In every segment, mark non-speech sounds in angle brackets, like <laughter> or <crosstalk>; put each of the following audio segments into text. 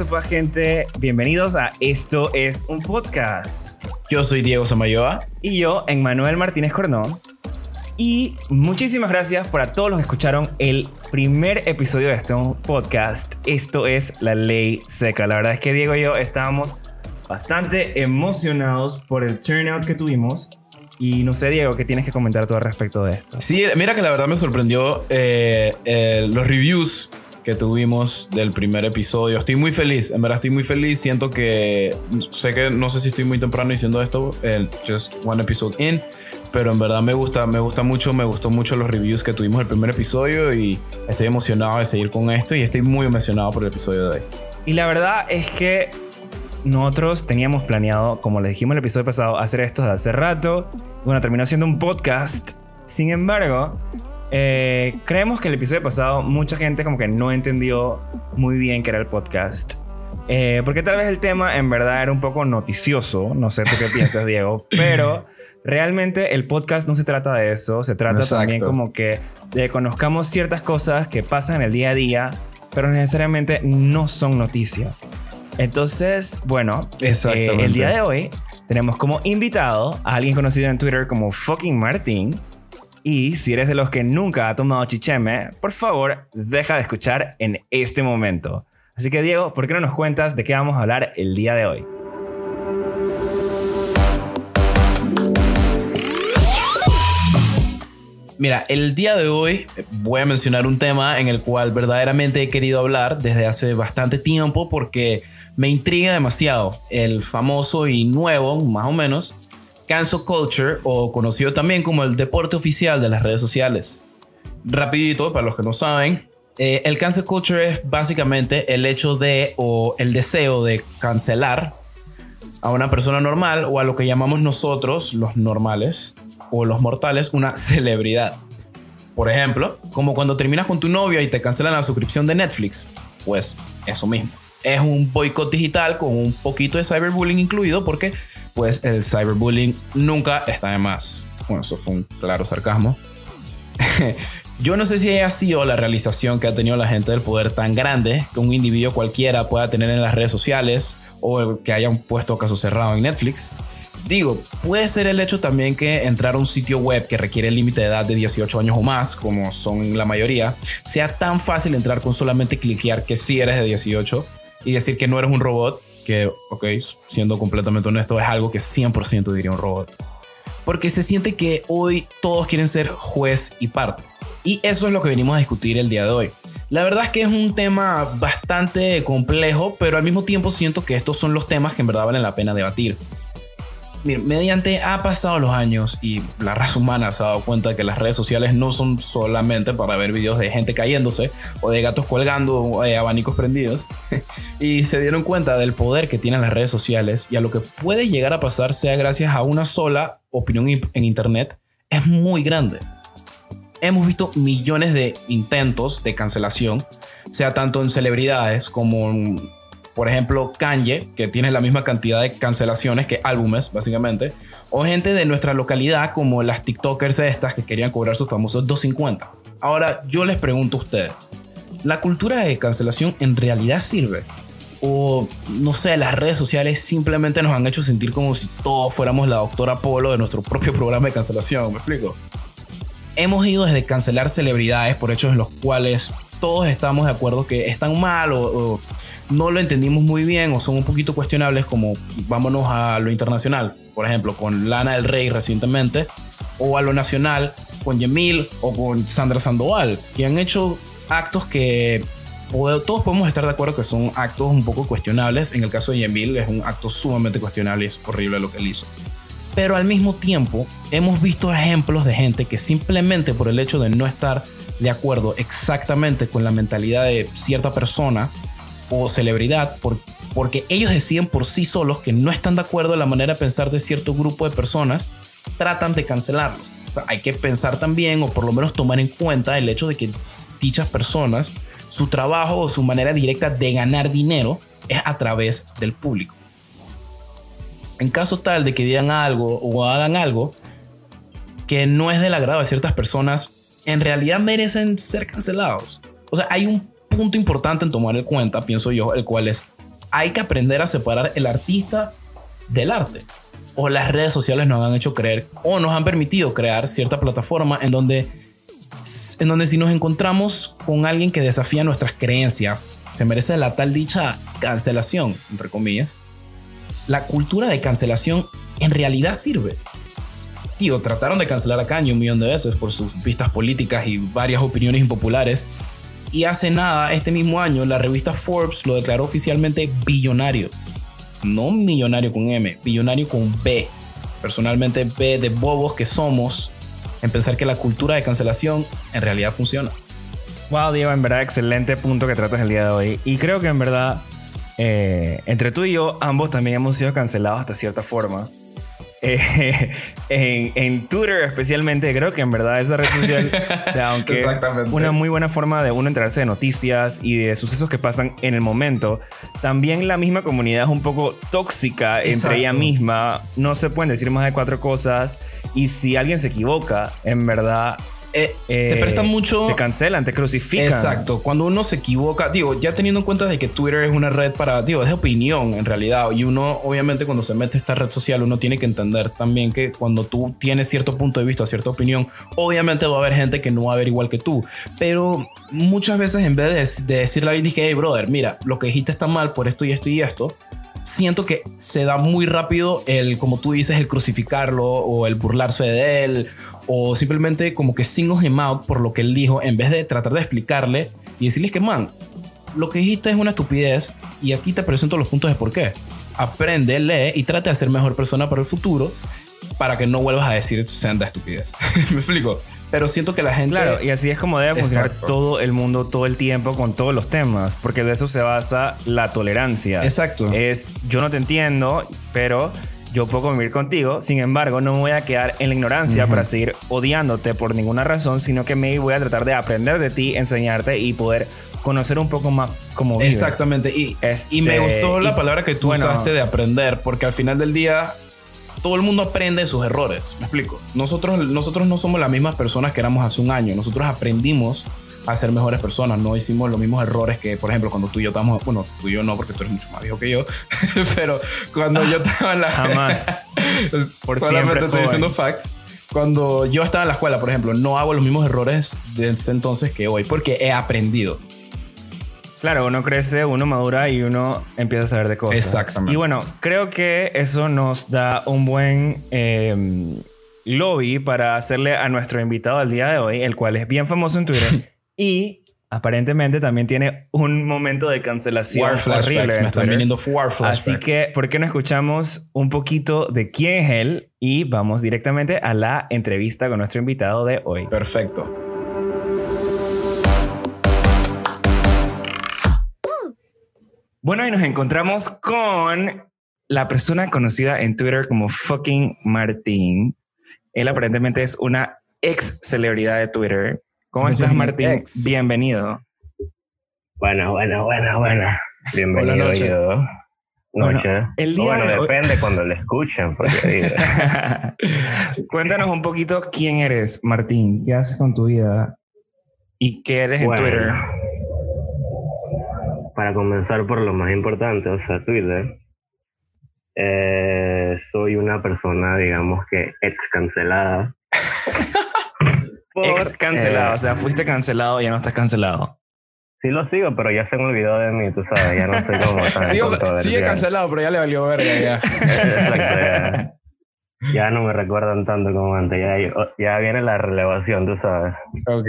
sopa gente? Bienvenidos a Esto es un podcast. Yo soy Diego Samayoa. Y yo, Emmanuel Martínez Cornón. Y muchísimas gracias por a todos los que escucharon el primer episodio de este podcast. Esto es La Ley Seca. La verdad es que Diego y yo estábamos bastante emocionados por el turnout que tuvimos. Y no sé, Diego, ¿qué tienes que comentar tú al respecto de esto? Sí, mira que la verdad me sorprendió eh, eh, los reviews que tuvimos del primer episodio. Estoy muy feliz, en verdad estoy muy feliz. Siento que sé que no sé si estoy muy temprano diciendo esto, el just one episode in, pero en verdad me gusta, me gusta mucho, me gustó mucho los reviews que tuvimos el primer episodio y estoy emocionado de seguir con esto y estoy muy emocionado por el episodio de hoy. Y la verdad es que nosotros teníamos planeado, como les dijimos en el episodio pasado, hacer esto de hace rato. Bueno, terminó siendo un podcast. Sin embargo, eh, creemos que el episodio pasado mucha gente como que no entendió muy bien qué era el podcast. Eh, porque tal vez el tema en verdad era un poco noticioso. No sé tú qué <laughs> piensas, Diego. Pero realmente el podcast no se trata de eso. Se trata también como que de conozcamos ciertas cosas que pasan en el día a día, pero necesariamente no son noticias. Entonces, bueno, eh, el día de hoy tenemos como invitado a alguien conocido en Twitter como fucking Martín y si eres de los que nunca ha tomado chicheme, por favor, deja de escuchar en este momento. Así que Diego, ¿por qué no nos cuentas de qué vamos a hablar el día de hoy? Mira, el día de hoy voy a mencionar un tema en el cual verdaderamente he querido hablar desde hace bastante tiempo porque me intriga demasiado. El famoso y nuevo, más o menos, cancel culture o conocido también como el deporte oficial de las redes sociales. Rapidito, para los que no saben, eh, el cancel culture es básicamente el hecho de o el deseo de cancelar a una persona normal o a lo que llamamos nosotros, los normales o los mortales, una <laughs> celebridad. Por ejemplo, como cuando terminas con tu novia y te cancelan la suscripción de Netflix. Pues eso mismo. Es un boicot digital con un poquito de cyberbullying incluido porque pues el cyberbullying nunca está de más. Bueno, eso fue un claro sarcasmo. <laughs> Yo no sé si haya sido la realización que ha tenido la gente del poder tan grande que un individuo cualquiera pueda tener en las redes sociales o que hayan puesto caso cerrado en Netflix. Digo, puede ser el hecho también que entrar a un sitio web que requiere el límite de edad de 18 años o más, como son la mayoría, sea tan fácil entrar con solamente cliquear que sí eres de 18 y decir que no eres un robot que, ok, siendo completamente honesto, es algo que 100% diría un robot. Porque se siente que hoy todos quieren ser juez y parte. Y eso es lo que venimos a discutir el día de hoy. La verdad es que es un tema bastante complejo, pero al mismo tiempo siento que estos son los temas que en verdad valen la pena debatir mediante ha pasado los años y la raza humana se ha dado cuenta que las redes sociales no son solamente para ver videos de gente cayéndose o de gatos colgando o de abanicos prendidos. <laughs> y se dieron cuenta del poder que tienen las redes sociales y a lo que puede llegar a pasar sea gracias a una sola opinión en Internet es muy grande. Hemos visto millones de intentos de cancelación, sea tanto en celebridades como en por ejemplo, Kanye, que tiene la misma cantidad de cancelaciones que álbumes, básicamente, o gente de nuestra localidad como las TikTokers estas que querían cobrar sus famosos 250. Ahora, yo les pregunto a ustedes, ¿la cultura de cancelación en realidad sirve? O no sé, las redes sociales simplemente nos han hecho sentir como si todos fuéramos la doctora Polo de nuestro propio programa de cancelación, ¿me explico? Hemos ido desde cancelar celebridades por hechos en los cuales todos estamos de acuerdo que están mal o no lo entendimos muy bien o son un poquito cuestionables como vámonos a lo internacional, por ejemplo, con Lana del Rey recientemente, o a lo nacional con Yemil o con Sandra Sandoval, que han hecho actos que todos podemos estar de acuerdo que son actos un poco cuestionables. En el caso de Yemil es un acto sumamente cuestionable y es horrible lo que él hizo. Pero al mismo tiempo hemos visto ejemplos de gente que simplemente por el hecho de no estar de acuerdo exactamente con la mentalidad de cierta persona o celebridad porque ellos deciden por sí solos que no están de acuerdo en la manera de pensar de cierto grupo de personas, tratan de cancelarlo. hay que pensar también o por lo menos tomar en cuenta el hecho de que dichas personas, su trabajo o su manera directa de ganar dinero es a través del público. En caso tal de que digan algo o hagan algo que no es del agrado de ciertas personas, en realidad merecen ser cancelados. O sea, hay un punto importante en tomar en cuenta, pienso yo, el cual es hay que aprender a separar el artista del arte. O las redes sociales nos han hecho creer o nos han permitido crear cierta plataforma en donde, en donde si nos encontramos con alguien que desafía nuestras creencias, se merece la tal dicha cancelación, entre comillas. La cultura de cancelación en realidad sirve. Tío, trataron de cancelar a Kanye un millón de veces por sus vistas políticas y varias opiniones impopulares. Y hace nada, este mismo año, la revista Forbes lo declaró oficialmente billonario. No millonario con M, billonario con B. Personalmente, B de bobos que somos en pensar que la cultura de cancelación en realidad funciona. Wow, Diego, en verdad, excelente punto que tratas el día de hoy. Y creo que en verdad, eh, entre tú y yo, ambos también hemos sido cancelados hasta cierta forma. Eh, <laughs> en, en, Twitter especialmente, creo que en verdad esa red social, o sea, aunque <laughs> una muy buena forma de uno enterarse de noticias y de sucesos que pasan en el momento, también la misma comunidad es un poco tóxica entre ella misma, no se pueden decir más de cuatro cosas y si alguien se equivoca, en verdad eh, se presta mucho. Te cancelan, te crucifican. Exacto. Cuando uno se equivoca, digo, ya teniendo en cuenta de que Twitter es una red para, digo, es de opinión en realidad. Y uno, obviamente, cuando se mete a esta red social, uno tiene que entender también que cuando tú tienes cierto punto de vista, cierta opinión, obviamente va a haber gente que no va a ver igual que tú. Pero muchas veces, en vez de, decirle a alguien que, hey, brother, mira, lo que dijiste está mal por esto y esto y esto siento que se da muy rápido el, como tú dices, el crucificarlo o el burlarse de él o simplemente como que single him out por lo que él dijo en vez de tratar de explicarle y decirles que, man, lo que dijiste es una estupidez y aquí te presento los puntos de por qué. Aprende, lee y trate de ser mejor persona para el futuro para que no vuelvas a decir senda estupidez. <laughs> ¿Me explico? Pero siento que la gente. Claro, y así es como debe funcionar todo el mundo todo el tiempo con todos los temas, porque de eso se basa la tolerancia. Exacto. Es yo no te entiendo, pero yo puedo convivir contigo, sin embargo, no me voy a quedar en la ignorancia para seguir odiándote por ninguna razón, sino que me voy a tratar de aprender de ti, enseñarte y poder conocer un poco más cómo vives. Exactamente. Y, y me este, gustó la palabra que tú usaste de aprender, porque al final del día todo el mundo aprende de sus errores. Me explico. Nosotros, nosotros no somos las mismas personas que éramos hace un año. Nosotros aprendimos a ser mejores personas. No hicimos los mismos errores que, por ejemplo, cuando tú y yo estábamos. Bueno, tú y yo no, porque tú eres mucho más viejo que yo. <laughs> pero cuando yo estaba en la. Jamás. <laughs> por solamente estoy diciendo facts. Cuando yo estaba en la escuela, por ejemplo, no hago los mismos errores de ese entonces que hoy, porque he aprendido. Claro, uno crece, uno madura y uno empieza a saber de cosas. Exactamente. Y bueno, creo que eso nos da un buen em, lobby para hacerle a nuestro invitado al día de hoy, el cual es bien famoso en Twitter <laughs> y aparentemente también tiene un momento de cancelación horrible. Me están viniendo war Así que, ¿por qué no escuchamos un poquito de quién es él? Y vamos directamente a la entrevista con nuestro invitado de hoy. Perfecto. Bueno, y nos encontramos con la persona conocida en Twitter como fucking Martín. Él aparentemente es una ex celebridad de Twitter. ¿Cómo estás, Martín? Bienvenido. Bueno, bueno, bueno, bueno. Bienvenido noche. yo. Noche. Bueno, el día bueno depende cuando lo escuchen. <laughs> Cuéntanos un poquito quién eres, Martín. ¿Qué haces con tu vida? ¿Y qué eres en Twitter? Para comenzar por lo más importante, o sea, Twitter, eh, soy una persona, digamos que ex cancelada. ex cancelado, o sea, eh, fuiste cancelado y ya no estás cancelado. Sí lo sigo, pero ya se me olvidó de mí, tú sabes, ya no sé cómo <laughs> tan Sigue cancelado, pero ya le valió verga ya. <laughs> Exacto, ya. no me recuerdan tanto como antes, ya, ya viene la relevación, tú sabes. Ok.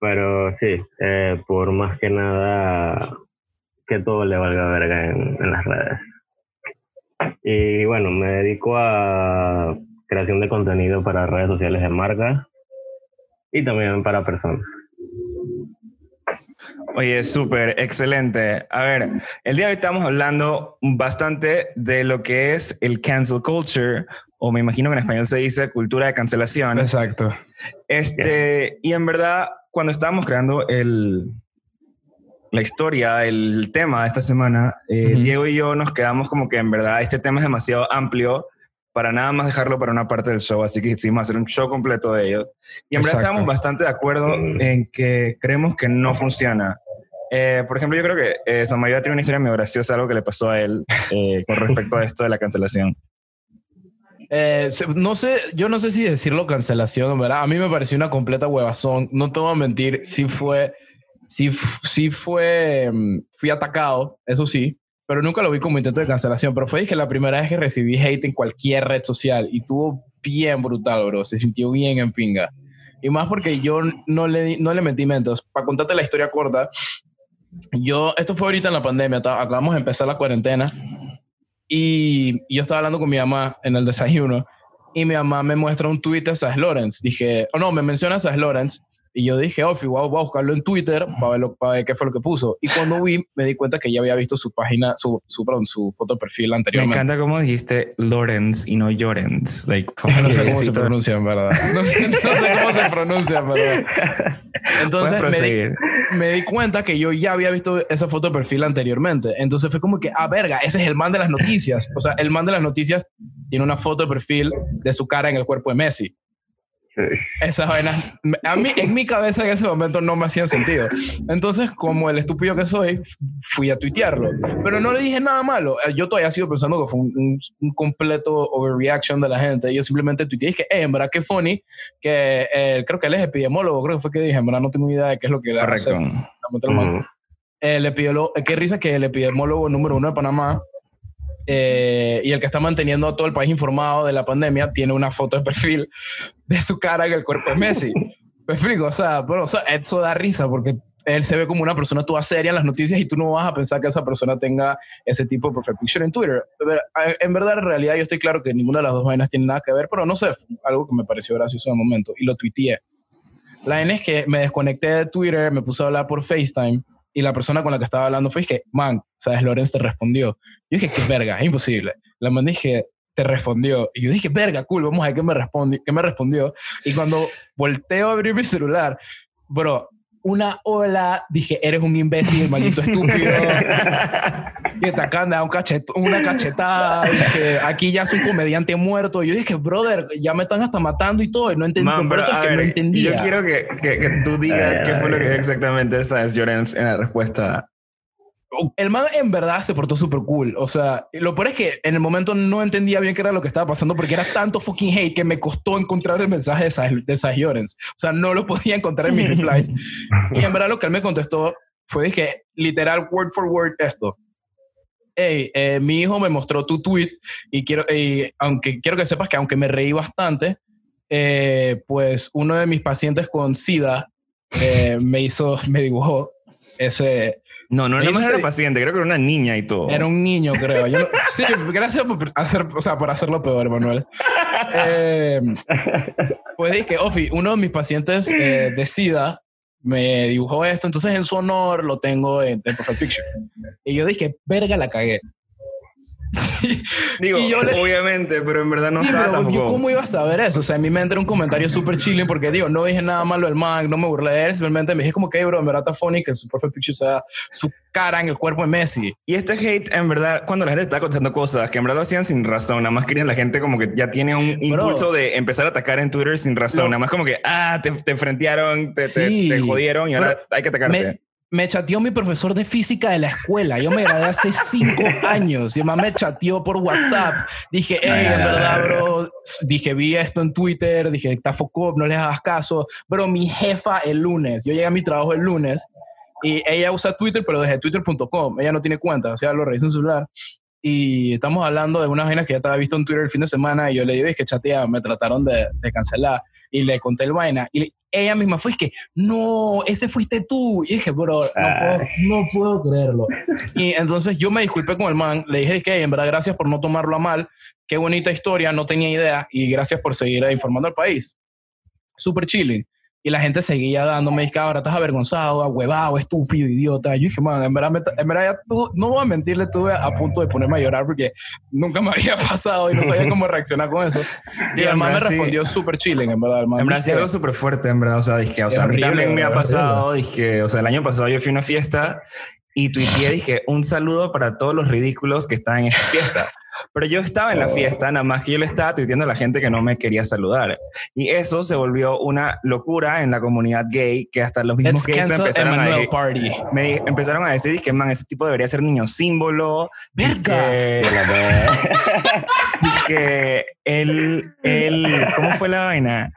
Pero sí, eh, por más que nada que todo le valga verga en, en las redes. Y bueno, me dedico a creación de contenido para redes sociales de marca y también para personas. Oye, súper, excelente. A ver, el día de hoy estamos hablando bastante de lo que es el cancel culture, o me imagino que en español se dice cultura de cancelación. Exacto. Este, y en verdad, cuando estábamos creando el, la historia, el tema de esta semana, eh, Diego y yo nos quedamos como que en verdad este tema es demasiado amplio para nada más dejarlo para una parte del show, así que decidimos hacer un show completo de ellos. Y en verdad estamos bastante de acuerdo en que creemos que no funciona. Eh, por ejemplo, yo creo que eh, Samayoa tiene una historia muy graciosa, algo que le pasó a él eh, con respecto a esto de la cancelación. Eh, no sé, yo no sé si decirlo cancelación, ¿verdad? A mí me pareció una completa huevazón. No te voy a mentir, sí fue, sí, sí fue, mm, fui atacado, eso sí, pero nunca lo vi como intento de cancelación. Pero fue dije la primera vez que recibí hate en cualquier red social y tuvo bien brutal, bro. Se sintió bien en pinga. Y más porque yo no le, no le metí mentos. Para contarte la historia corta, yo, esto fue ahorita en la pandemia, acabamos de empezar la cuarentena y yo estaba hablando con mi mamá en el desayuno y mi mamá me muestra un tweet de Sass Lawrence. Dije, o no, me menciona Sass Lawrence y yo dije, oh, voy a buscarlo en Twitter para ver, lo- para ver qué fue lo que puso. Y cuando vi, me di cuenta que ya había visto su página, su, su, perdón, su foto de perfil Me anteriormente. encanta cómo dijiste Lawrence y no Llorens. Like, <laughs> No sé cómo se pronuncia, en verdad. <laughs> No sé, no sé cómo se pronuncia, en verdad. <laughs> Entonces me di. Me di cuenta que yo ya había visto esa foto de perfil anteriormente. Entonces fue como que, ah, verga, ese es el man de las noticias. O sea, el man de las noticias tiene una foto de perfil de su cara en el cuerpo de Messi. Sí. Esas vainas, a mí, en mi cabeza en ese momento no me hacían sentido. Entonces, como el estúpido que soy, fui a tuitearlo. Pero no le dije nada malo. Eh, Yo todavía sigo pensando que fue un, un- un completo overreaction de la gente. Yo simplemente tuiteé y dije, eh, en verdad, qué funny, que eh, creo que él es epidemiólogo, creo que fue que dije, en verdad no tengo idea de qué es lo que le hace man. Ujú. El epidemiólogo, qué risa que el epidemiólogo número uno de Panamá eh, y el que está manteniendo a todo el país informado de la pandemia tiene una foto de perfil de su cara en el cuerpo de Messi. Me explico, o sea, pero, o sea, eso da risa porque él se ve como una persona toda seria en las noticias y tú no vas a pensar que esa persona tenga ese tipo de profile picture en Twitter. Eh, En verdad, en realidad, yo estoy claro que ninguna de las dos vainas tiene nada que ver, pero no sé, algo que me pareció gracioso en el momento y lo tuiteé. La N es que me desconecté de Twitter, me puse a hablar por FaceTime y la persona con la que estaba hablando fue que, man, ¿sabes? Lorenz te respondió. Yo dije, qué verga, es imposible. La man dije, te respondió. Y yo dije, verga, cool, vamos a ver qué me, respondi qué me respondió. Y cuando volteo a abrir mi celular, bro, una ola, dije, eres un imbécil, maldito <laughs> estúpido. <laughs> y te acaban de dar un cachet- una cachetada. Dije, aquí ya es un comediante muerto. Y yo dije, brother, ya me están hasta matando y todo. Y no entendí. Man, pero, es que no ver, entendía. Yo quiero que, que, que tú digas Ay, qué fue lo que ay, exactamente sabes, Llorens, en la respuesta. el man en verdad se portó súper cool. O sea, lo peor es que en el momento no entendía bien qué era lo que estaba pasando porque era tanto fucking hate que me costó encontrar el mensaje de Saj de Saj Llorens. O sea, no lo podía encontrar en mis replies. y en verdad lo que él me contestó fue que literal, word for word, esto. Hey, eh, mi hijo me mostró tu tweet y quiero, y aunque quiero que sepas que aunque me reí bastante, eh, pues uno de mis pacientes con SIDA eh, <laughs> me hizo, me dibujó ese, No, no, no era ese- paciente, creo que era una niña y todo. era un niño, creo. Yo no- sí, <laughs> gracias por hacer, o sea, por hacerlo peor, Manuel. Eh, pues dije, Ofi, uno de mis pacientes eh, de SIDA me dibujó esto, entonces en su honor lo tengo en, en Profile Picture. Y yo dije, verga, la cagué. <laughs> Digo, y yo le- obviamente, pero en verdad no Sí, estaba pero yo cómo iba a saber eso? O sea, en mi mente era un comentario súper chilling porque digo, no dije nada malo del man, no me burlé de él, simplemente me dije como que, "Hey, bro, en verdad está funny que su Profile Picture sea su cara en el cuerpo de Messi. Y este hate, en verdad, cuando la gente está contestando cosas que en verdad lo hacían sin razón, nada más querían la gente como que ya tiene un impulso de empezar a atacar en Twitter sin razón, Lo- nada más como que, ah, te, te frentearon, te, te- Sí. te jodieron y ahora hay que atacarte. me, me chateó mi profesor de física de la escuela. Yo me gradué hace cinco años y además me chateó por WhatsApp. Dije, hey, en verdad, bro. Dije, vi esto en Twitter. Dije, está foco, no les hagas caso. Bro, mi jefa el lunes. Yo llegué a mi trabajo el lunes y ella usa Twitter, pero desde twitter.com. Ella no tiene cuenta, o sea, lo revisé en su celular. Y estamos hablando de unas vainas que ya estaba visto en Twitter el fin de semana y yo le dije, es que chatea, me trataron de, de cancelar. Y le conté el vaina. Y le- ella misma fue, es que, no, ese fuiste tú. Y dije, bro, no puedo, no puedo creerlo. Y entonces yo me disculpé con el man. Le dije que, en verdad, gracias por no tomarlo a mal. Qué bonita historia, no tenía idea. Y gracias por seguir informando al país. Súper chilling. Y la gente seguía dándome, dije, ahora estás avergonzado, ahuevado, estúpido, idiota. Yo dije, man, en verdad, me- en verdad ya no voy a mentirle, estuve a punto de ponerme a llorar porque nunca me <laughs> había pasado y no sabía cómo reaccionar con eso. Y el man me sí. respondió súper chilling, en verdad. El man En verdad, sí, algo súper fuerte, en verdad. O sea, dije, o sea, a mí horrible, también me ha horrible. pasado. Dije, o sea, el año pasado yo fui a una fiesta y tuiteé, dije, un saludo para todos los ridículos que están en esta <laughs> fiesta. Pero yo estaba en la fiesta, nada más que yo le estaba tuiteando a la gente que no me quería saludar. Y eso se volvió una locura en la comunidad gay, que hasta los mismos gays me empezaron, a, Party. me empezaron a decir que, man, ese tipo debería ser niño símbolo. ¡Verga! Dije, él, <laughs> él, ¿cómo fue la vaina?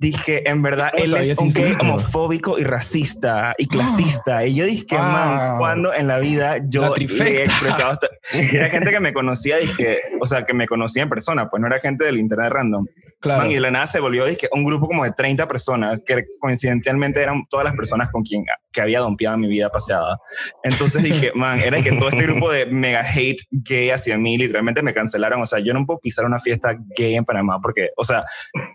Dije, en verdad, él es un gay homofóbico y racista y clasista. Y yo dije, Ah. man, cuando en la vida yo La he expresado hasta... <laughs> Era gente que me conocía, dije, o sea, que me conocía en persona, pues no era gente del internet random. Claro. Man, y de la nada se volvió, dije, un grupo como de 30 personas, que coincidencialmente eran todas las personas con quien que había dompeado mi vida paseada. Entonces dije, <laughs> man, era que todo este grupo de mega hate gay hacia mí, literalmente me cancelaron. O sea, yo no puedo pisar una fiesta gay en Panamá porque, o sea,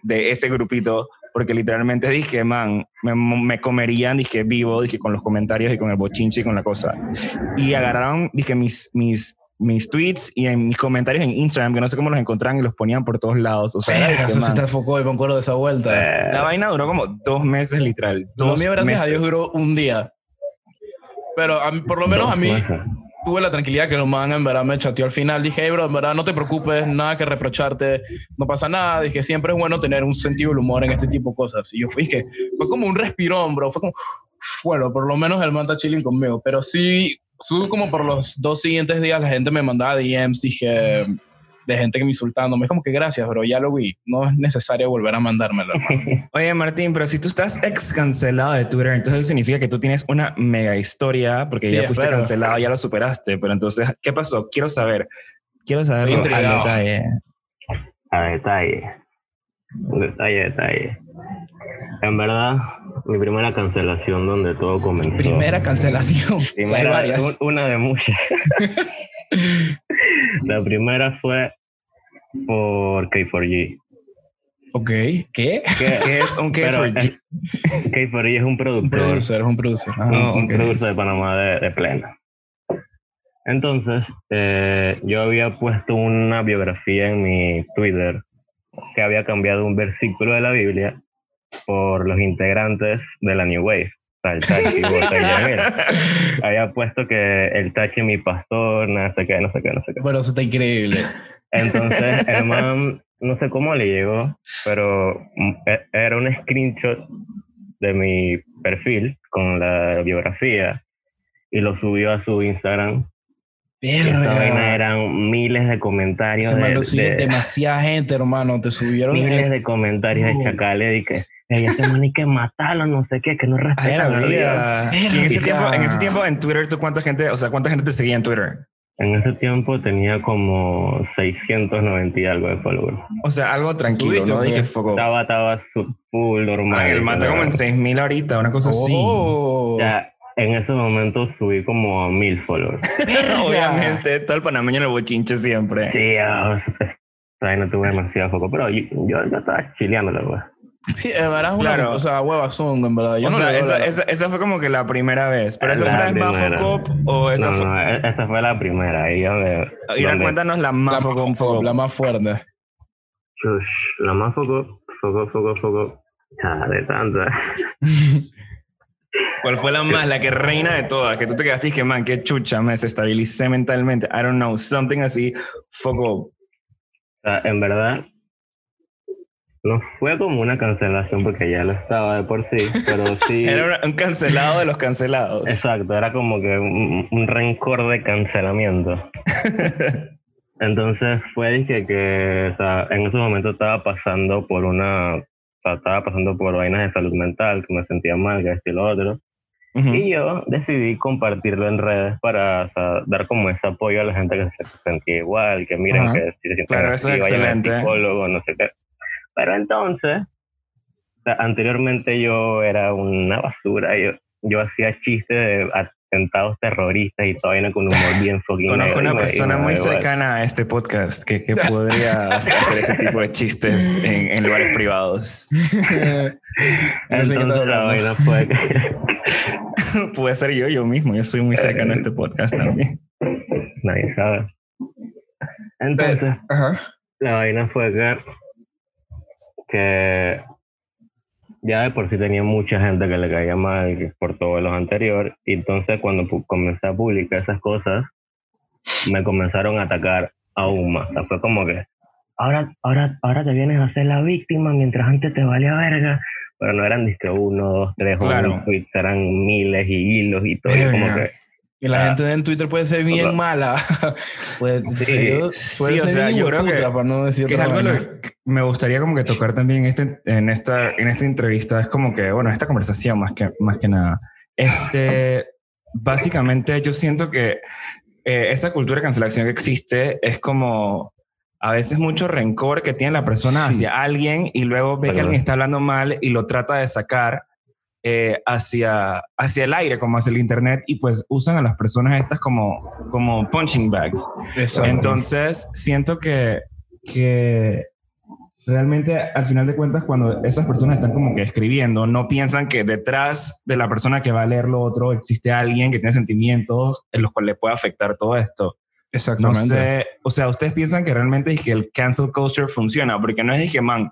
de ese grupito, porque literalmente dije, man, me, me comerían, dije, vivo, dije, con los comentarios y con el bochinche y con la cosa. Y agarraron, dije, mis, mis, mis tweets y en mis comentarios en Instagram, que no sé cómo los encontraron y los ponían por todos lados. O sea, Verga, dije, eso se man, te enfocó y me acuerdo de esa vuelta. La vaina duró como dos meses, literal. Lo Dos mío, gracias a meses. Dios, duró un día. Pero a mí- por lo menos a mí tuve la tranquilidad que el man en verdad me chateó al final. Dije, hey, bro, en verdad no te preocupes, nada que reprocharte, no pasa nada. Dije, siempre es bueno tener un sentido del humor en este tipo de cosas. Y yo fui que fue como un respirón, bro. Fue como, bueno, por lo menos el man está chilling conmigo. Pero sí, tuve como por los dos siguientes días la gente me mandaba DMs, dije, de gente que me insultando. Me como que gracias, bro, ya lo vi. No es necesario volver a mandármelo, hermano. <laughs> Oye, Martín, pero si tú estás ex cancelado de Twitter, entonces eso significa que tú tienes una mega historia porque Sí, ya fuiste espero. cancelado, ya lo superaste. Pero entonces, ¿qué pasó? Quiero saber. Quiero saber intrigado. detalle. A detalle. Detalle, detalle. En verdad, mi primera cancelación donde todo comenzó. Primera cancelación. <laughs> o sea, hay Primera- varias. un- una de muchas. <laughs> La primera fue por K4G. Ok, ¿qué? Que ¿Qué es un Pero, K4G? K4G es un Un productor. producer, es un producer. Ajá. un, Ah, un ok. producto de Panamá de, de plena. Entonces, eh, yo había puesto una biografía en mi Twitter que había cambiado un versículo de la Biblia por los integrantes de la New Wave. El Tachi. Había puesto que el Tachi mi pastor, no sé qué, no sé qué, no sé qué. Bueno, eso está increíble. Entonces, el man, no sé cómo le llegó, pero mm, e- era un screenshot de mi perfil con la biografía y lo subió a su Instagram. Esta vaina eran miles de comentarios Se de, de- demasiada gente, hermano. Te subieron. miles de comentarios Uh. de chacales y que "Ey, este man hay que matarlo, no sé qué, que no <laughs> Ay, respeta la la vida. Y en ese, tiempo, en ese tiempo en Twitter, ¿tú cuánta gente, o sea, cuánta gente te seguía en Twitter? En ese tiempo tenía como 690 y algo de followers. O sea, algo tranquilo, ¿Subiste no o dije foco. Estaba, estaba su- full normal. Ay, el man está como en 6000 ahorita, una cosa así. Oh. Ya, en ese momento subí como a mil followers. Verga. <laughs> Obviamente, todo el panameño el bochinche siempre. Sí, ah, ahí no tuve demasiado foco, pero yo, yo, yo estaba chileándolo, pues. Sí, en verdad es una. Claro. O sea, huevas son, en verdad. Yo o no sea, esa, la- esa, esa fue como que la primera vez. Pero esa La fue la primera. Mafocop o esa No, fue. no, e- esa fue la primera. Ahí donde, Mira, donde- cuéntanos la la, Mafocop. más, Focop. la más fuerte. Chush, la más foco, foco, foco, foco. Ah, de tanta. <laughs> ¿Cuál fue la más, la que reina de todas? Que tú te quedaste y que, man, qué chucha, me desestabilicé mentalmente. I don't know, something así. Foco. O sea, en verdad, no fue como una cancelación porque ya lo estaba de por sí, pero <laughs> sí. Era un cancelado de los cancelados. Exacto, era como que un, un rencor de cancelamiento. <laughs> Entonces fue dije que, o sea, en ese momento estaba pasando por una, o sea, estaba pasando por vainas de salud mental, que me sentía mal, que esto y lo otro. Y yo decidí compartirlo en redes para o sea, dar como ese apoyo a la gente que se sentía igual, que miren Ajá. que si se sienten Claro, eso es excelente. psicólogo, no sé qué. Pero entonces, o sea, anteriormente yo era una basura, yo, yo hacía chistes de atentados terroristas y todavía con un humor bien <laughs> fucking Conozco una persona muy igual. cercana a este podcast que, que <laughs> podría hacer ese tipo de chistes en, en lugares privados. <laughs> Entonces la vaina fue que Puede ser yo, yo mismo. Yo soy muy cercano a este podcast también. nadie sabe. Entonces, Ajá. la vaina fue que, que ya de por sí tenía mucha gente que le caía mal por todo lo anterior. Y entonces cuando comencé a publicar esas cosas, me comenzaron a atacar aún más. O sea, fue como que, ahora, ahora, ahora te vienes a ser la víctima mientras antes te valía verga. Pero no eran disque uno, dos, tres, Claro. tweets, eran miles y hilos y todo. y como Verga. Que, Y la Ah. gente en Twitter puede ser bien mala. Pues, <laughs> Sí. puede Sí, ser o sea, yo creo que- para no decir Que es otra algo vaina. lo que me gustaría como que tocar también este, en, esta, en esta entrevista. Es como que, bueno, esta conversación más que, más que nada. Este, básicamente yo siento que eh, esa cultura de cancelación que existe es como a veces mucho rencor que tiene la persona Sí. hacia alguien y luego ve que alguien está hablando mal y lo trata de sacar eh, hacia, hacia el aire, como hacia el internet, y pues usan a las personas estas como, como punching bags. Exacto. Entonces, siento que, que realmente al final de cuentas, cuando esas personas están como que escribiendo, no piensan que detrás de la persona que va a leer lo otro existe alguien que tiene sentimientos en los cuales le puede afectar todo esto. No Exactamente. sé, o sea, ustedes piensan que realmente es que el cancel culture funciona, porque no es que, man,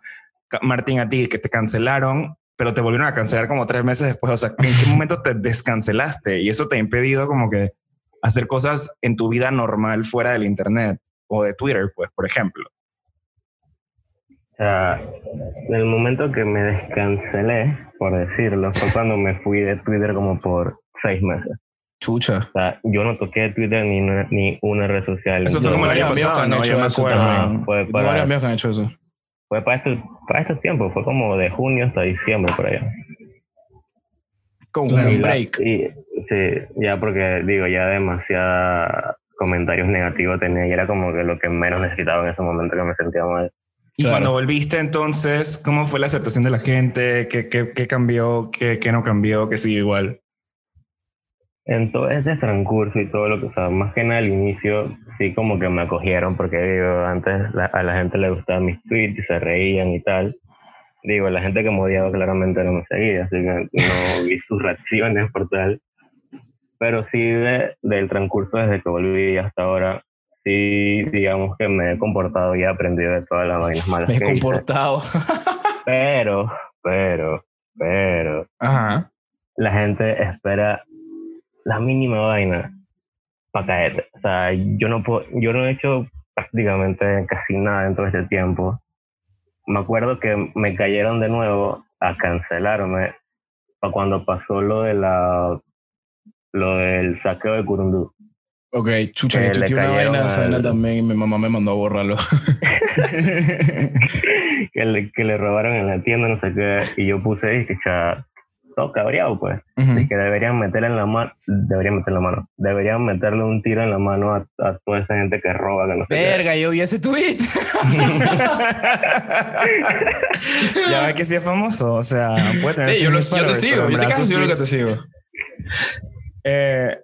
Martín, a ti que te cancelaron, pero te volvieron a cancelar como tres meses después. O sea, ¿en qué momento te descancelaste? Y eso te ha impedido como que hacer cosas en tu vida normal fuera del internet o de Twitter, pues, por ejemplo. O sea, en el momento que me descancelé, por decirlo, fue cuando me fui de Twitter como por seis meses. Chucha. O sea, yo no toqué Twitter ni una, ni una red social. Eso fue como el año pasado, ¿no? hecho eso. Fue varios amigos que han hecho eso. Fue para, estos, para estos tiempos, fue como de junio hasta diciembre por allá. Con Claro. un la- break. y- sí, ya porque digo, ya demasiada comentarios negativos tenía y era como que lo que menos necesitaba en ese momento que me sentía mal. Y Claro. cuando volviste entonces, ¿cómo fue la aceptación de la gente? ¿Qué, qué, qué cambió? ¿Qué, ¿Qué no cambió? ¿Qué sigue igual? En todo ese transcurso y todo lo que, o sea, más que nada al inicio, sí como que me acogieron porque digo, antes la- a la gente le gustaban mis tweets y se reían y tal. Digo, la gente que me odiaba claramente no me seguía, así que no <laughs> vi sus reacciones por tal. Pero sí de, del transcurso desde que volví hasta ahora, sí digamos que me he comportado y he aprendido de todas las vainas malas Me he que hice. comportado. Pero, pero, pero, Ajá. la gente espera la mínima vaina para caerte. O sea, yo no puedo, yo no he hecho prácticamente casi nada en todo este tiempo. Me acuerdo que me cayeron de nuevo a cancelarme para cuando pasó lo de la lo del saqueo de Curundú. Ok, chucha, Que tuiteé una vaina, al- también y mi mamá me mandó a borrarlo. <laughs> que, le, que le robaron en la tienda, no sé qué, y yo puse, y que cha, todo cabreado, pues. Y que deberían meterle en la mano, deberían meterle la mano, deberían meterle un tiro en la mano a, a toda esa gente que roba, que no. Verga, yo vi ese tweet. <laughs> ya ve que sí es famoso, o sea, puede tener Sí, yo, lo- 100,000 yo te sigo. Yo te caso sus seguro que te sigo. Eh,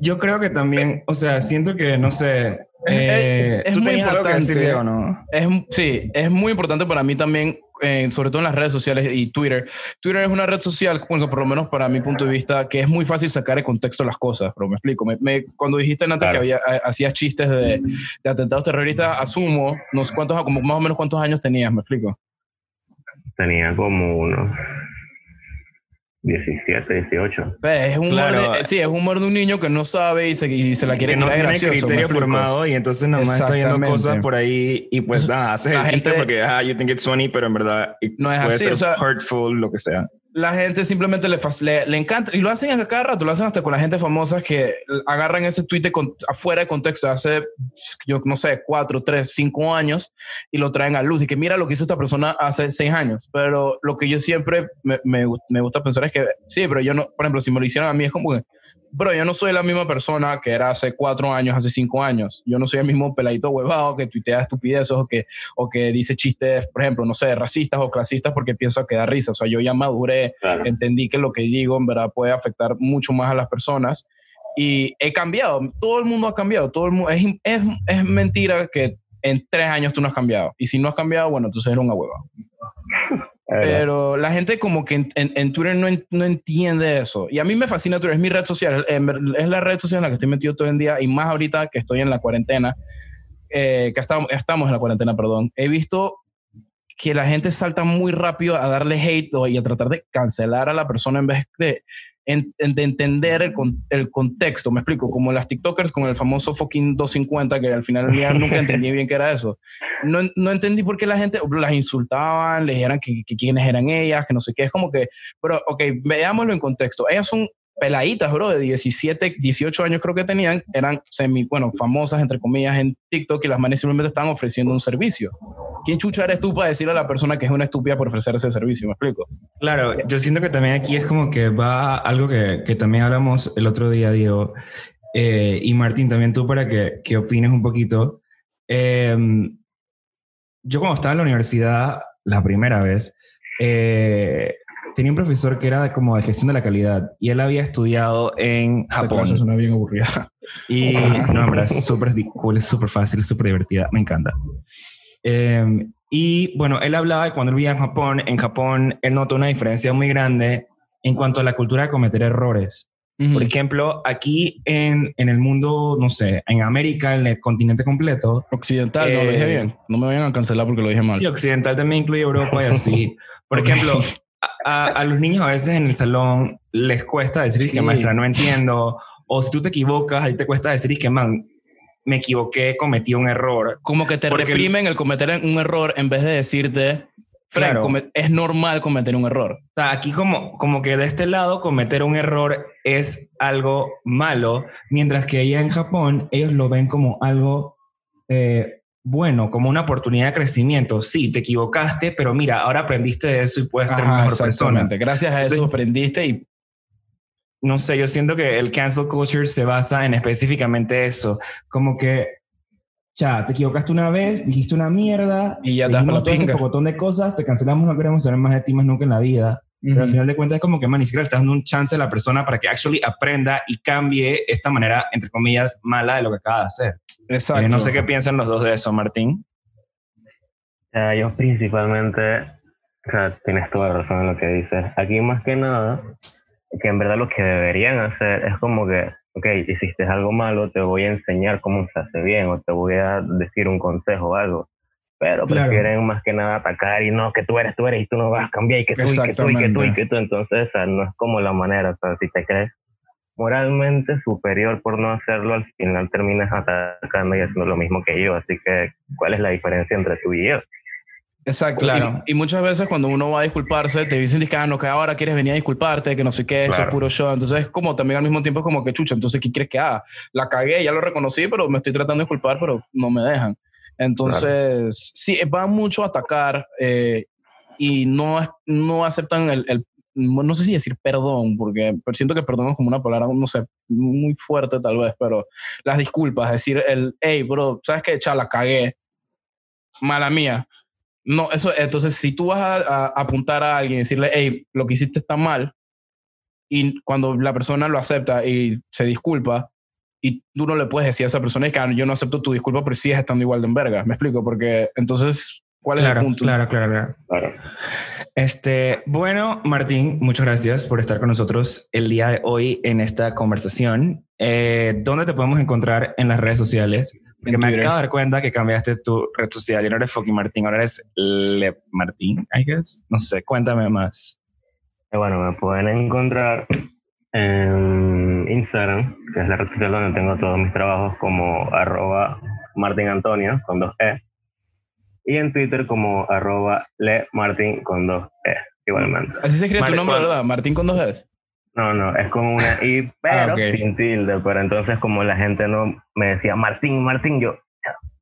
yo creo que también, o sea, siento que, no sé, eh, es tú muy tenías algo que decir, importante. Diego, ¿no? Es, sí, es muy importante para mí también, eh, sobre todo en las redes sociales y Twitter. Twitter es una red social, bueno, por lo menos para mi punto de vista, que es muy fácil sacar de contexto las cosas, pero me explico. Me- me- cuando dijiste antes Claro. que había, hacías chistes de, de atentados terroristas, asumo, no sé cuántos, como más o menos cuántos años tenías, me explico. Tenía como unos 17, 18. Pues, Es humor Claro. de, sí, es humor de un niño que no sabe y se, y se la quiere que no tirar tiene gracioso, criterio formado y entonces nomás está viendo cosas por ahí y pues nada, haces La el chiste gente- porque ah, you think it's funny, pero en verdad No es puede así, ser o sea- hurtful, lo que sea. La gente simplemente le, le, le encanta y lo hacen a cada rato, lo hacen hasta con la gente famosa que agarran ese tweet con- afuera de contexto de hace, yo no sé, cuatro, tres, cinco años y lo traen a luz y que mira lo que hizo esta persona hace seis años. Pero lo que yo siempre me, me, me gusta pensar es que sí, pero yo no, por ejemplo, si me lo hicieran a mí es como que, bro, yo no soy la misma persona que era hace cuatro años, hace cinco años. Yo no soy el mismo peladito huevado que tuitea estupideces o que, o que dice chistes, por ejemplo, no sé, racistas o clasistas porque piensa que da risa. O sea, yo ya maduré Claro. entendí que lo que digo en verdad puede afectar mucho más a las personas y he cambiado. Todo el mundo ha cambiado. Todo el mundo, es, es, es mentira que en tres años tú no has cambiado. Y si no has cambiado, bueno, entonces eres una hueva. Pero la gente como que en, en- en Twitter no, en- no entiende eso. Y a mí me fascina Twitter, es mi red social, es la red social en la que estoy metido todo el día y más ahorita que estoy en la cuarentena, eh, que estamos, estamos en la cuarentena, perdón. He visto que la gente salta muy rápido a darle hate y a tratar de cancelar a la persona en vez de, de entender el, el, contexto. Me explico, como las TikTokers con el famoso fucking 250, que al final día <laughs> nunca entendí bien qué era eso. No, no, entendí por qué la gente las insultaban, les dijeran que, que quiénes eran ellas, que no sé qué. Es como que, pero ok, veámoslo en contexto. Ellas son peladitas, bro, de 17, 18 años creo que tenían, eran semi, bueno, famosas, entre comillas, en TikTok y las manes simplemente estaban ofreciendo un servicio. ¿Quién chucha eres tú para decirle a la persona que es una estúpida por ofrecer ese servicio? ¿Me explico? Claro, yo siento que también aquí es como que va algo que, que también hablamos el otro día, Diego, eh, y Martín, también tú para que, que opines un poquito. Em, yo cuando estaba en la universidad la primera vez, eh, tenía un profesor que era como de gestión de la calidad y él había estudiado en Japón. Esa suena bien aburrida. <laughs> Y no, hombre, es súper cool, es súper fácil, súper divertida, me encanta. Em, y bueno, él hablaba de cuando él vivía en Japón, en Japón él notó una diferencia muy grande en cuanto a la cultura de cometer errores. Por ejemplo, aquí en, en, el mundo, no sé, en América, en el continente completo. Occidental, no lo dije eh, bien. No me vayan a cancelar porque lo dije mal. Sí, occidental también incluye Europa y así. <laughs> Por ejemplo, a, los niños a veces en el salón les cuesta decir que maestra no entiendo o si tú te equivocas ahí te cuesta decir que man me equivoqué cometí un error como que te reprimen el, cometer un error en vez de decirte claro. es normal cometer un error o sea aquí como como que de este lado cometer un error es algo malo mientras que allá en Japón ellos lo ven como algo eh, bueno, como una oportunidad de crecimiento. Sí, te equivocaste, pero mira, ahora aprendiste de eso y puedes ser mejor persona. Gracias a eso aprendiste y... No sé, yo siento que el cancel culture se basa en específicamente eso. Como que, ya, te equivocaste una vez, dijiste una mierda, y ya te dijimos todo este montón de cosas, te cancelamos, no queremos saber más de ti más nunca en la vida. Pero al final de cuentas es como que, man, ni siquiera le estás dando un chance a la persona para que actually aprenda y cambie esta manera, entre comillas, mala de lo que acaba de hacer. Exacto. Eh, no sé qué piensan los dos de eso, Martín. yo principalmente, o sea, tienes toda la razón en lo que dices. Aquí más que nada, que en verdad lo que deberían hacer es como que, ok, hiciste algo malo, te voy a enseñar cómo se hace bien o te voy a decir un consejo o algo. Pero prefieren más que nada atacar y no, que tú eres, tú eres y tú no vas a cambiar y que tú y que tú y que tú y que tú. Entonces, o sea, no es como la manera, o sea, si te crees moralmente superior por no hacerlo, al final terminas atacando y haciendo lo mismo que yo. Así que, ¿cuál es la diferencia entre tú y yo? Exacto. Claro. Y, muchas veces cuando uno va a disculparse, te dicen ah, no, que ahora quieres venir a disculparte, que no sé qué, eso es puro show. Entonces, como también al mismo tiempo es como que chucha, entonces, ¿qué quieres que haga? La cagué, ya lo reconocí, pero me estoy tratando de disculpar, pero no me dejan. Entonces, sí, va mucho a atacar eh, y no, no aceptan el, el, no sé si decir perdón, porque siento que perdón es como una palabra, no sé, muy fuerte tal vez, pero las disculpas, decir el, hey, bro, ¿sabes qué? Chala, cagué, mala mía. No, eso, entonces, si tú vas a, apuntar a alguien y decirle, hey, lo que hiciste está mal, y cuando la persona lo acepta y se disculpa, y tú no le puedes decir a esa persona, que ah, yo no acepto tu disculpa, pero sigues estando igual de en verga. Me explico, porque entonces ¿Cuál es el punto? Claro, claro, claro. Este, bueno, Martín, muchas gracias por estar con nosotros el día de hoy en esta conversación. Eh, ¿Dónde te podemos encontrar en las redes sociales? Porque me acabo de dar cuenta que cambiaste tu red social. Ya no eres fucking Martín, ahora eres Le Martín, I guess. No sé, cuéntame más. Eh, bueno, me pueden encontrar en Instagram, que es la red social donde tengo todos mis trabajos, como arroba Martín Antonio, con dos E y en Twitter como arroba lemartin con dos E, igualmente. Así se escribe tu nombre, ¿verdad? Martín con dos E. No, no, es con una I, <laughs> ah, pero sin tilde. Pero entonces, como la gente no me decía Martín, Martín, yo,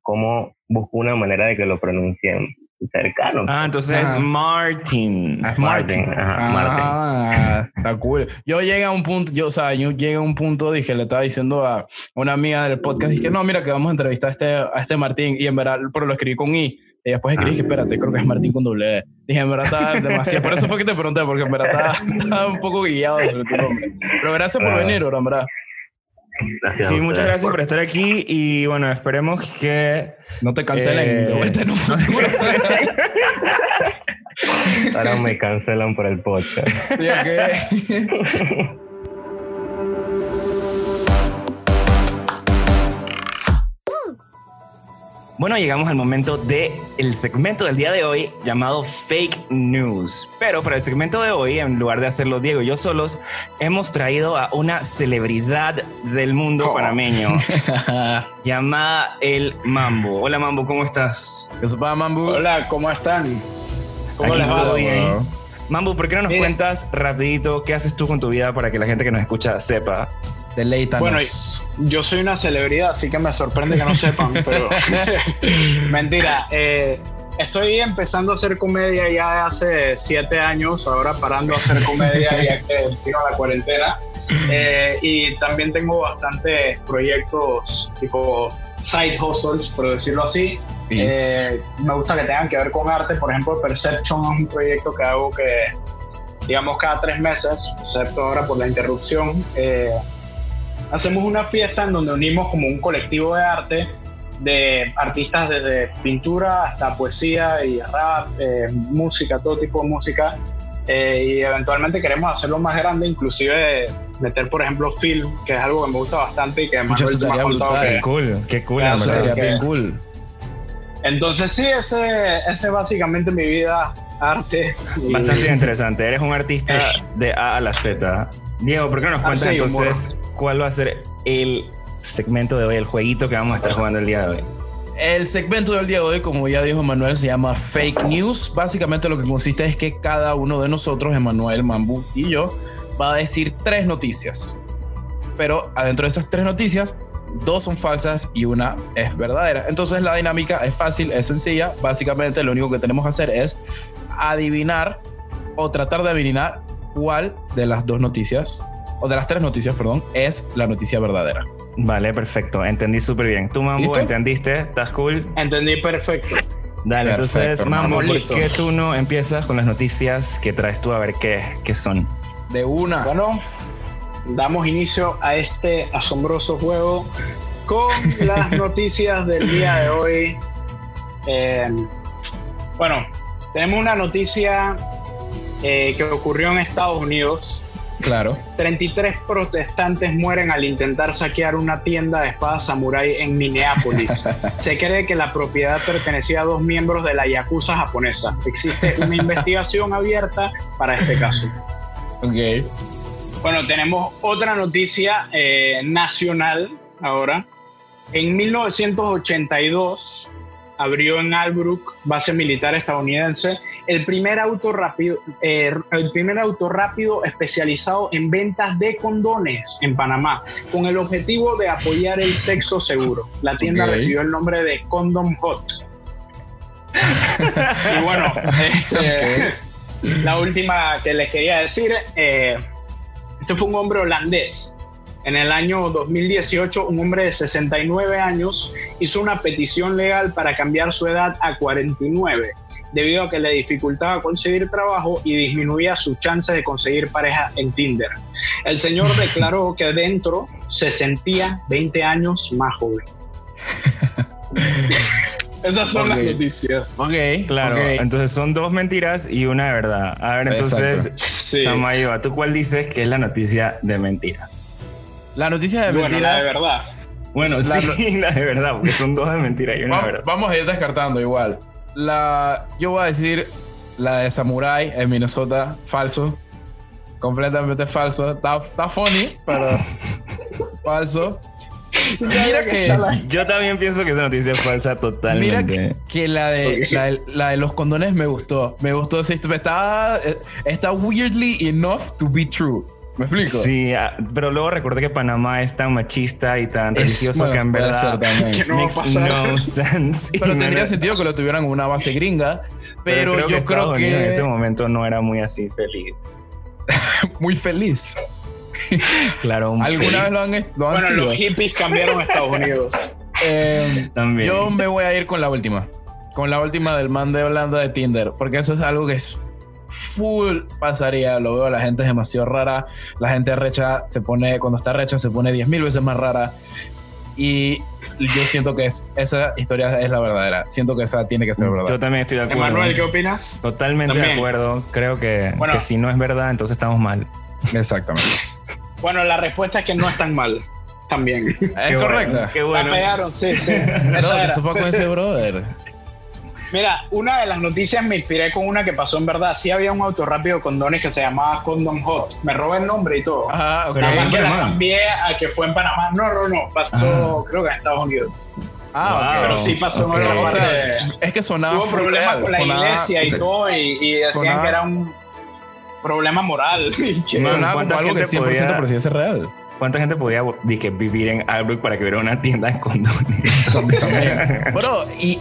¿cómo busco una manera de que lo pronuncien cercano. Ah, entonces es Martin. Ah, Martin. ah, está cool. Yo llegué a un punto, yo, o sea, yo llegué a un punto, dije, le estaba diciendo a una amiga del podcast, dije, no, mira, que vamos a entrevistar a este, a este Martín, y en verdad, pero lo escribí con I, y después escribí, dije, espérate, creo que es Martín con doble E. Dije, en verdad está demasiado, por eso fue que te pregunté, porque en verdad estaba, <laughs> un poco guiado sobre tu nombre. Pero gracias por venir, bro, en verdad sí, muchas gracias por estar aquí y bueno, esperemos que... No te cancelen eh, de vuelta en un futuro. Ahora me cancelan por el podcast. Sí, okay. <laughs> Bueno, llegamos al momento del el segmento del día de hoy llamado Fake News. Pero para el segmento de hoy, en lugar de hacerlo Diego y yo solos, hemos traído a una celebridad del mundo Oh. panameño <laughs> llamada El Mambo. Hola Mambo, ¿cómo estás? ¿Qué se pasa, Mambu? Hola, ¿cómo están? ¿Cómo Aquí les todo bien. Mambo, ¿por qué no nos Mira. cuentas rapidito qué haces tú con tu vida para que la gente que nos escucha sepa? Deleítanos. Bueno, Yo soy una celebridad, así que me sorprende que no sepan, <laughs> pero <laughs> mentira. eh, estoy empezando a hacer comedia ya hace siete años, ahora parando a hacer comedia ya que vino la cuarentena. Eh, y también tengo bastantes proyectos tipo side hustles, por decirlo así. Eh, me gusta que tengan que ver con arte. Por ejemplo, Perception es un proyecto que hago que, digamos, cada tres meses, excepto ahora por la interrupción, eh, hacemos una fiesta en donde unimos como un colectivo de arte de artistas desde pintura hasta poesía y rap, eh, música, todo tipo de música. Eh, y eventualmente queremos hacerlo más grande, inclusive meter, por ejemplo, film, que es algo que me gusta bastante y que además me ha contado que- Qué cool, qué cool. En Eso sería que- bien cool. Entonces sí, ese, ese es básicamente mi vida, arte. y- Bastante interesante. Eres un artista de A a la Z. Diego, ¿por qué no nos cuentas entonces cuál va a ser el segmento de hoy, el jueguito que vamos a estar jugando el día de hoy? El segmento del día de hoy, como ya dijo Manuel, se llama Fake News. Básicamente lo que consiste es que cada uno de nosotros, Emanuel, Mambu y yo, va a decir tres noticias. Pero adentro de esas tres noticias, dos son falsas y una es verdadera. Entonces la dinámica es fácil, es sencilla. Básicamente lo único que tenemos que hacer es adivinar o tratar de adivinar cuál de las dos noticias, o de las tres noticias, perdón, es la noticia verdadera. Vale, perfecto. Entendí súper bien. ¿Tú, Mambo, ¿Listo? entendiste? ¿Estás cool? Entendí perfecto. Dale, Perfecto, entonces. Mambo, ¿por qué tú no empiezas con las noticias que traes tú a ver qué, qué son? De una. Bueno, damos inicio a este asombroso juego con <laughs> las noticias del día de hoy. Eh, bueno, tenemos una noticia eh, que ocurrió en Estados Unidos. Claro. 33 protestantes mueren al intentar saquear una tienda de espadas samurái en Minneapolis. <laughs> Se cree que la propiedad pertenecía a dos miembros de la Yakuza japonesa. Existe una <laughs> investigación abierta para este caso. Ok. Bueno, tenemos otra noticia eh, nacional ahora. En 1982 abrió en Albrook, base militar estadounidense, el primer auto rápido, eh, el primer auto rápido especializado en ventas de condones en Panamá, con el objetivo de apoyar el sexo seguro. La tienda recibió el nombre de Condom Hot. <laughs> y bueno, este, la última que les quería decir, eh, este fue un hombre holandés. En el año 2018, un hombre de 69 años hizo una petición legal para cambiar su edad a 49, debido a que le dificultaba conseguir trabajo y disminuía su chance de conseguir pareja en Tinder. El señor <laughs> declaró que dentro se sentía 20 años más joven. <laughs> Esas son las noticias. Ok. Claro, entonces son dos mentiras y una de verdad. A ver, entonces, Sí. Samayoa, ¿tú cuál dices que es la noticia de mentira? La noticia de Bueno, mentira. la de verdad. Bueno, La- sí, <laughs> la de verdad, porque son dos de mentira y una de verdad. vamos a ir descartando igual. La, yo voy a decir la de Samurai en Minnesota, falso. Completamente falso. Está, está funny, pero <laughs> falso. Mira que, Yo también pienso que esa noticia es falsa totalmente. mira que, que la, de, Ok. la, de, la de los condones me gustó. Me gustó. Está, está weirdly enough to be true. ¿Me explico? Sí, ah, pero luego recordé que Panamá es tan machista y tan Es- religioso bueno, que en verdad ser también. <laughs> Que no va a makes pasar. no sense. Pero <laughs> tendría sentido que lo tuvieran en una base gringa. Pero, yo Estados creo Unidos en ese que momento no era muy así feliz. <laughs> muy feliz. Claro, un ¿Alguna vez lo han, feliz lo han Bueno, sido? los hippies cambiaron a Estados Unidos. Eh, también. yo me voy a ir con la última. Con la última del man de Holanda de Tinder. Porque eso es algo que es full pasaría. Lo veo, la gente es demasiado rara. La gente recha se pone, cuando está recha, se pone 10 mil veces más rara. Y yo siento que es, esa historia es la verdadera. Siento que esa tiene que ser verdad. Yo también estoy de acuerdo. Emanuel, ¿qué opinas? Totalmente de También. acuerdo. Creo que, Bueno. que si no es verdad, entonces estamos mal. Exactamente. Bueno, la respuesta es que no es tan mal. también. Es Qué bueno, correcta. Qué La bueno. pegaron, sí, sí. <laughs> No, se fue con ese brother. Mira, una de las noticias me inspiré con una que pasó en verdad. Sí había un auto rápido condones que se llamaba Condom Hot. Me robé el nombre y todo. Ajá, ok. Pero Nada más que la cambié a que fue en Panamá. No, no, no. Pasó, creo que en Estados Unidos. Ah, ok. Pero sí pasó ok. en otra O sea, es que sonaba Tuvo problemas real, con la sonaba- iglesia y todo. Y, y decían sonaba- que era un problema moral. Y que- Man, Sonaba como ¿cuánta algo que gente 100% podía- ser real. ¿Cuánta gente podía dije, vivir en Albrook para que hubiera una tienda de condones? <laughs> <laughs> Bro, y.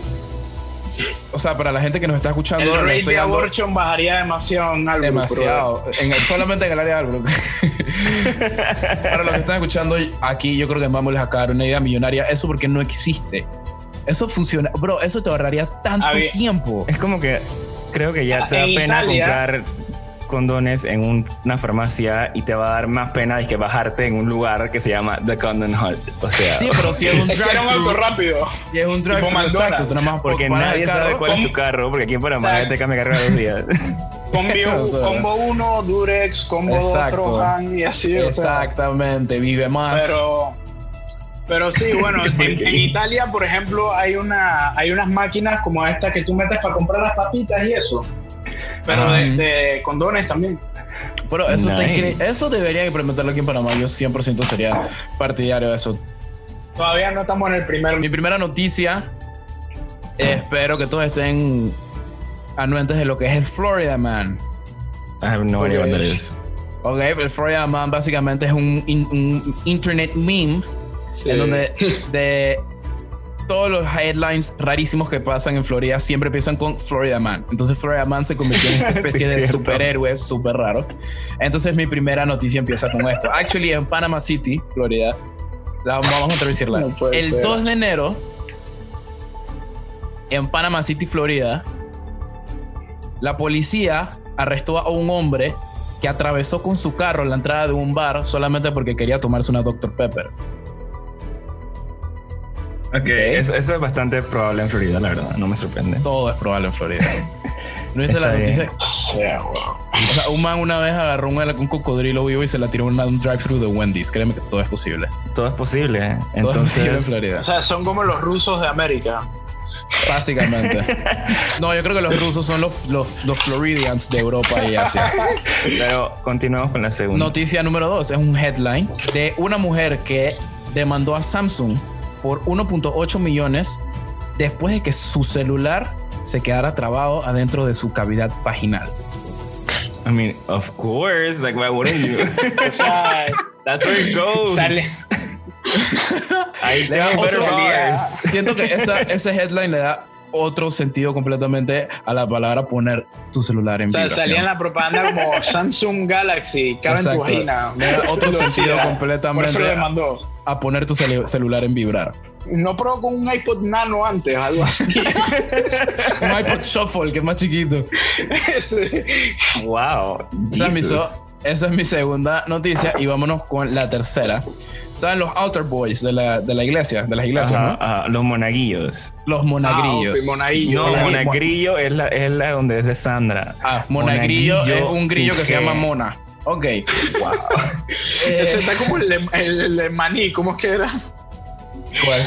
O sea, para la gente que nos está escuchando, el rate de dando abortion bajaría demasiado en algo. demasiado. En el- solamente en el área de Albrook. <laughs> para los que están escuchando aquí, yo creo que vamos a sacar una idea millonaria. Eso porque no existe. Eso funciona. Bro, eso te ahorraría tanto Había- tiempo. es como que creo que ya te da En pena Italia- comprar condones en un- una farmacia y te va a dar más pena de que bajarte en un lugar que se llama The Condom Hut. O sea, Sí, pero si es un <laughs> era un auto rápido. Y es un McDonald's. exacto. Tú porque nadie sabe cuál es tu carro, porque aquí en Panamá Exacto. te cambia carro dos días. <laughs> Combo, <laughs> O sea, combo 1, Durex, combo 2, Exacto. Trojan y así. o sea. Exactamente, vive más. Pero, pero sí, bueno, en, en Italia, por ejemplo, hay, una, hay unas máquinas como estas que tú metes para comprar las papitas y eso. Pero Ah. de, de condones también. Pero eso, te Nice. incre- eso debería implementarlo aquí en Panamá. Yo 100% sería partidario de eso. Todavía no estamos en el primer. Mi primera noticia, eh, espero que todos estén anuentes de lo que es el Florida Man. I have no idea what that is. Ok, el Florida Man básicamente es un, in- un internet meme en donde <laughs> de todos los headlines rarísimos que pasan en Florida siempre empiezan con Florida Man. Entonces Florida Man se convirtió en <laughs> esta especie Sí, de cierto. superhéroe súper raro. Entonces mi primera noticia empieza con esto. Actually, en Panama City, Florida, la vamos a traducirla. No el ser. 2 de enero, en Panama City, Florida, la policía arrestó a un hombre que atravesó con su carro la entrada de un bar solamente porque quería tomarse una Dr. Pepper. Ok, Eso, eso es bastante probable en Florida, la verdad. No me sorprende. Todo es probable en Florida. ¿No viste la bien. noticia? O sea, un man una vez agarró un, un cocodrilo vivo y se la tiró en un drive-thru de Wendy's. Créeme que todo es posible. Todo es posible. ¿eh? Todo es posible en Florida. O sea, son como los rusos de América. Básicamente. <laughs> No, yo creo que los rusos son los, los, los Floridians de Europa y Asia. pero continuamos con la segunda. Noticia número dos es un headline de una mujer que demandó a Samsung por 1.8 millones después de que su celular se quedara trabado adentro de su cavidad vaginal. I mean, of course. Like, why wouldn't you? <laughs> O sea, That's where it goes. Sale. <laughs> Ahí. <laughs> Siento que esa, ese headline le da otro sentido completamente a la palabra poner tu celular en o sea, vibración. salía en la propaganda como Samsung Galaxy, cabe en tu vagina. Le da otro sentido completamente Por eso lo demandó. A poner tu celu- celular en vibrar. No probó con un iPod Nano antes, algo así. <laughs> Un iPod Shuffle, que es más chiquito. Sí. Wow. Esa es, mi Jesus. so- esa es mi segunda noticia y vámonos con la tercera. ¿Saben los altar boys de la, de la iglesia? De las iglesias, Ajá, ¿no? ajá, Los monaguillos. Los monagrillos. Ah, ok, monaguillo. No, Monaguillo. monagrillo es la, es la donde es de Sandra. Ah, monagrillo, Monaguillo es un grillo que se llama mona. Ok. Wow. <laughs> Eh, Ese está como el, maní. ¿Cómo es que era? ¿cuál?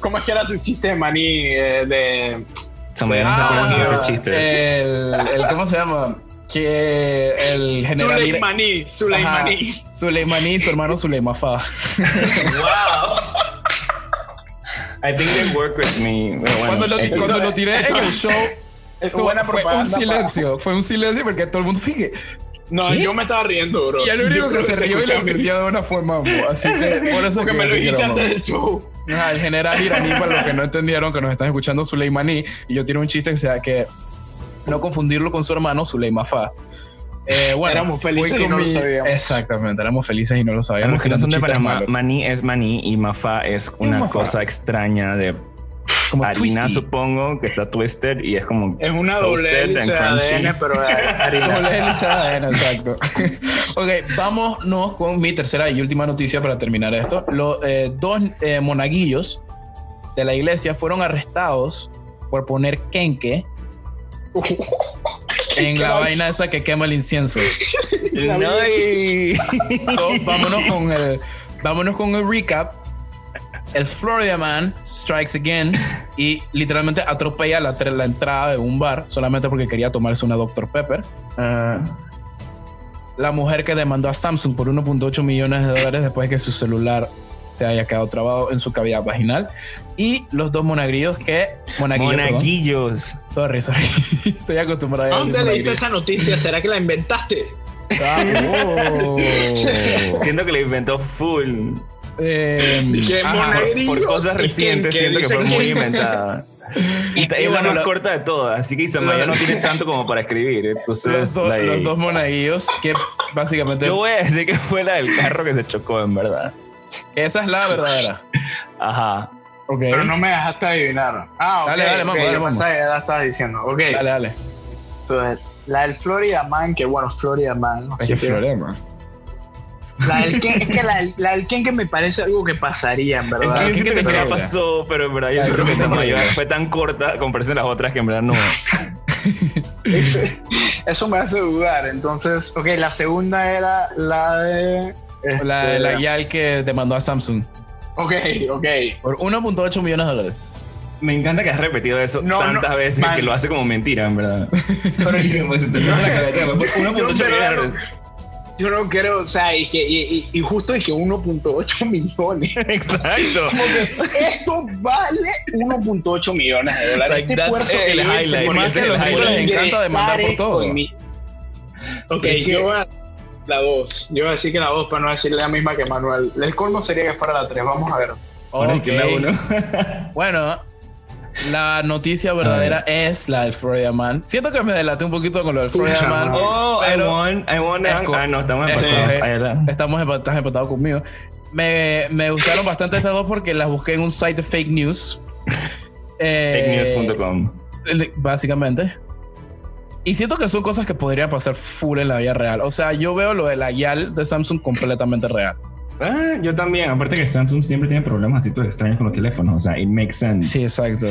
¿Cómo es que era tu chiste de maní? eh, de... Somebody no se acuerda de nuestros chistes. el, el- ¿Cómo se llama? Que el general. Suleimaní. Ajá. Suleimaní. Suleimaní y su hermano Suleimafa. <laughs> wow. I think they work with me. Bueno, cuando, lo, eh, cuando lo tiré en el show, fue un silencio. Fue un silencio porque todo el mundo fije. No, ¿Qué? yo me estaba riendo, bro. Y el único creo que se rió y lo entendió de una forma. mo- Así que <laughs> por eso Porque que me lo dijiste antes del show. Ajá, el general iraní, para los que no entendieron, que nos están escuchando, Suleimaní, y yo tiro un chiste que sea que no confundirlo con su hermano Suleimafa. Eh, bueno, Éramos felices y no con lo sabíamos. Exactamente, éramos felices y no lo sabíamos. los que no son de Panamá, maní es maní y mafa es una cosa extraña de como harina, twisty. supongo, que está twisted y es como Es una doble hélice de. ADN, pero <laughs> harina. Doble hélice de ADN, exacto. <laughs> ok, vámonos con mi tercera y última noticia para terminar esto. Los eh, dos eh, monaguillos de la iglesia fueron arrestados por poner kenke <laughs> en la vaina esa que quema el incienso. No, y- So, vámonos con el vámonos con el recap. El Florida Man strikes again y literalmente atropella la, la entrada de un bar solamente porque quería tomarse una Dr. Pepper. Ah, La mujer que demandó a Samsung por 1.8 millones de dólares después de que su celular se haya quedado trabado en su cavidad vaginal. Y los dos monagrillos que... Monaguillos, perdón. monaguillos. Sorry, sorry. <laughs> Estoy acostumbrado a ¿Dónde leíste esa noticia? ¿Será que la inventaste? Ah, <laughs> oh. Siento que le inventó full. Eh, ajá. monagrillos. Por cosas ¿Y recientes, siento que ¿Qué fue muy inventada. <laughs> Y, es la bueno, más lo- corta de todas, así que Isamaya no tiene tanto como para escribir. los, Entonces, do- like, los dos monaguillos que básicamente... yo voy a decir que fue la del carro que se chocó, en verdad. Esa es la verdadera. <laughs> Ajá. Ok. Pero no me dejaste adivinar. Ah, ok. Dale, dale, ok, vamos, dale, vamos. que ya la estabas diciendo. Ok. Dale, dale. Entonces, la del Florida Man, que bueno, Florida Man. Es así que que- Florida, man. La del Ken, es que la, del- la del Ken que me parece algo que pasaría, en Es verdad. que ¿qué yo siento te que parece? la pasó, pero en verdad yo siento que ¿qué te Isamaya parece? fue tan corta comparado a las otras que en verdad no. <laughs> Eso me hace dudar. Entonces, ok, la segunda era la de. La, este, la Yal que demandó a Samsung Ok, ok. por 1.8 millones de dólares. Me encanta que has repetido eso No, tantas no, veces man. que lo hace como mentira, en verdad. Pero <laughs> Pues, te toca la cabeza, fue por 1.8 <laughs> Yo, en verdad, millones. Yo no creo, o sea, y, que, y, y- justo dije 1.8 <laughs> millones. Exacto. <laughs> Como que esto vale 1.8 millones de dólares. Like, este that's esfuerzo que el hice highlight, por- más que los les encanta demandar por todo. Ok, Es que- yo voy a la 2. Yo voy a decir que la 2 para no decirle la misma que Manuel. El colmo sería que fuera la 3. Vamos a ver. Ahora es que la Ok. uno. Bueno, la noticia verdadera es la del Florida Man. Siento que me delaté un poquito con lo del Florida Pucha Man. Oh, Pero- I won, I won. Ah, no, estamos es- empatados. eh. Estamos empat- estás empatado conmigo. Me, me gustaron bastante estas dos porque las busqué en un site de fake news. <laughs> Eh, Fakenews.com. Básicamente. Y siento que son cosas que podrían pasar full en la vida real. O sea, yo veo lo de la YAL de Samsung completamente real. Ah, yo también. Aparte que Samsung siempre tiene problemas así todos extraños con los teléfonos. O sea, it makes sense. Sí, exacto.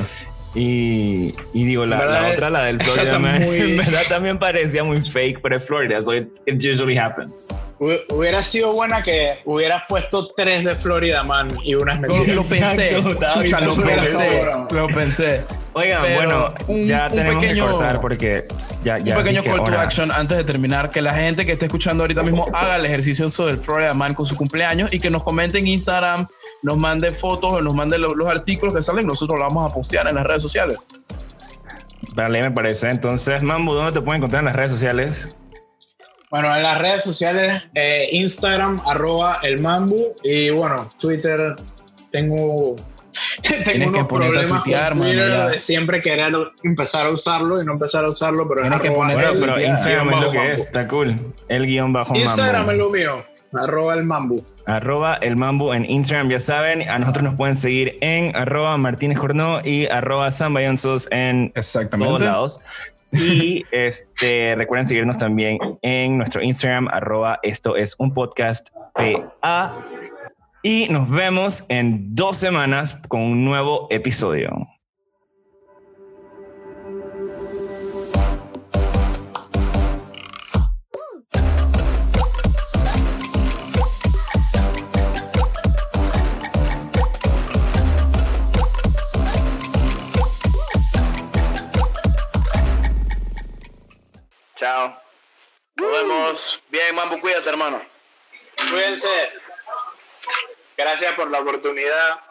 Y, y digo, la, la otra, la del <laughs> Florida Man, <laughs> muy- en verdad también parecía muy fake, pero es Florida, so it, it usually happens. Hu- Hubiera sido buena que hubieras puesto 3 de Florida Man y una es Lo, lo pensé. Exacto, Chucha, lo bien pensé. Lo pensé. Oigan, Pero bueno, un- ya un tenemos pequeño- que cortar porque ya, ya un pequeño call to action antes de terminar. Que la gente que esté escuchando ahorita mismo haga el ejercicio sobre el Florida Man con su cumpleaños y que nos comente en Instagram, nos mande fotos o nos mande lo- los, artículos que salen. Nosotros los vamos a postear en las redes sociales. Vale, me parece. Entonces, Mambo, ¿dónde te pueden encontrar en las redes sociales? Bueno, en las redes sociales, eh, Instagram, arroba el mambu. Y bueno, Twitter, tengo. <laughs> tengo Tienes que ponerte a tuitear, mano, ya. de siempre querer empezar a usarlo y no empezar a usarlo, pero Tienes es que ponerte a Bueno, pero tuitear. Instagram es lo que es, mambo. está cool. El guion bajo Instagram Mambo. es lo mío, arroba el mambu. Arroba el Mambo en Instagram, ya saben. A nosotros nos pueden seguir en arroba Martínez Jornó y arroba Sambayonzos en todos lados. Y <laughs> este, recuerden seguirnos también en nuestro Instagram, arroba esto es un podcast PA. Y nos vemos en dos semanas con un nuevo episodio. Chao. Nos vemos. Bien, Mambo, cuídate, hermano. Cuídense. Gracias por la oportunidad.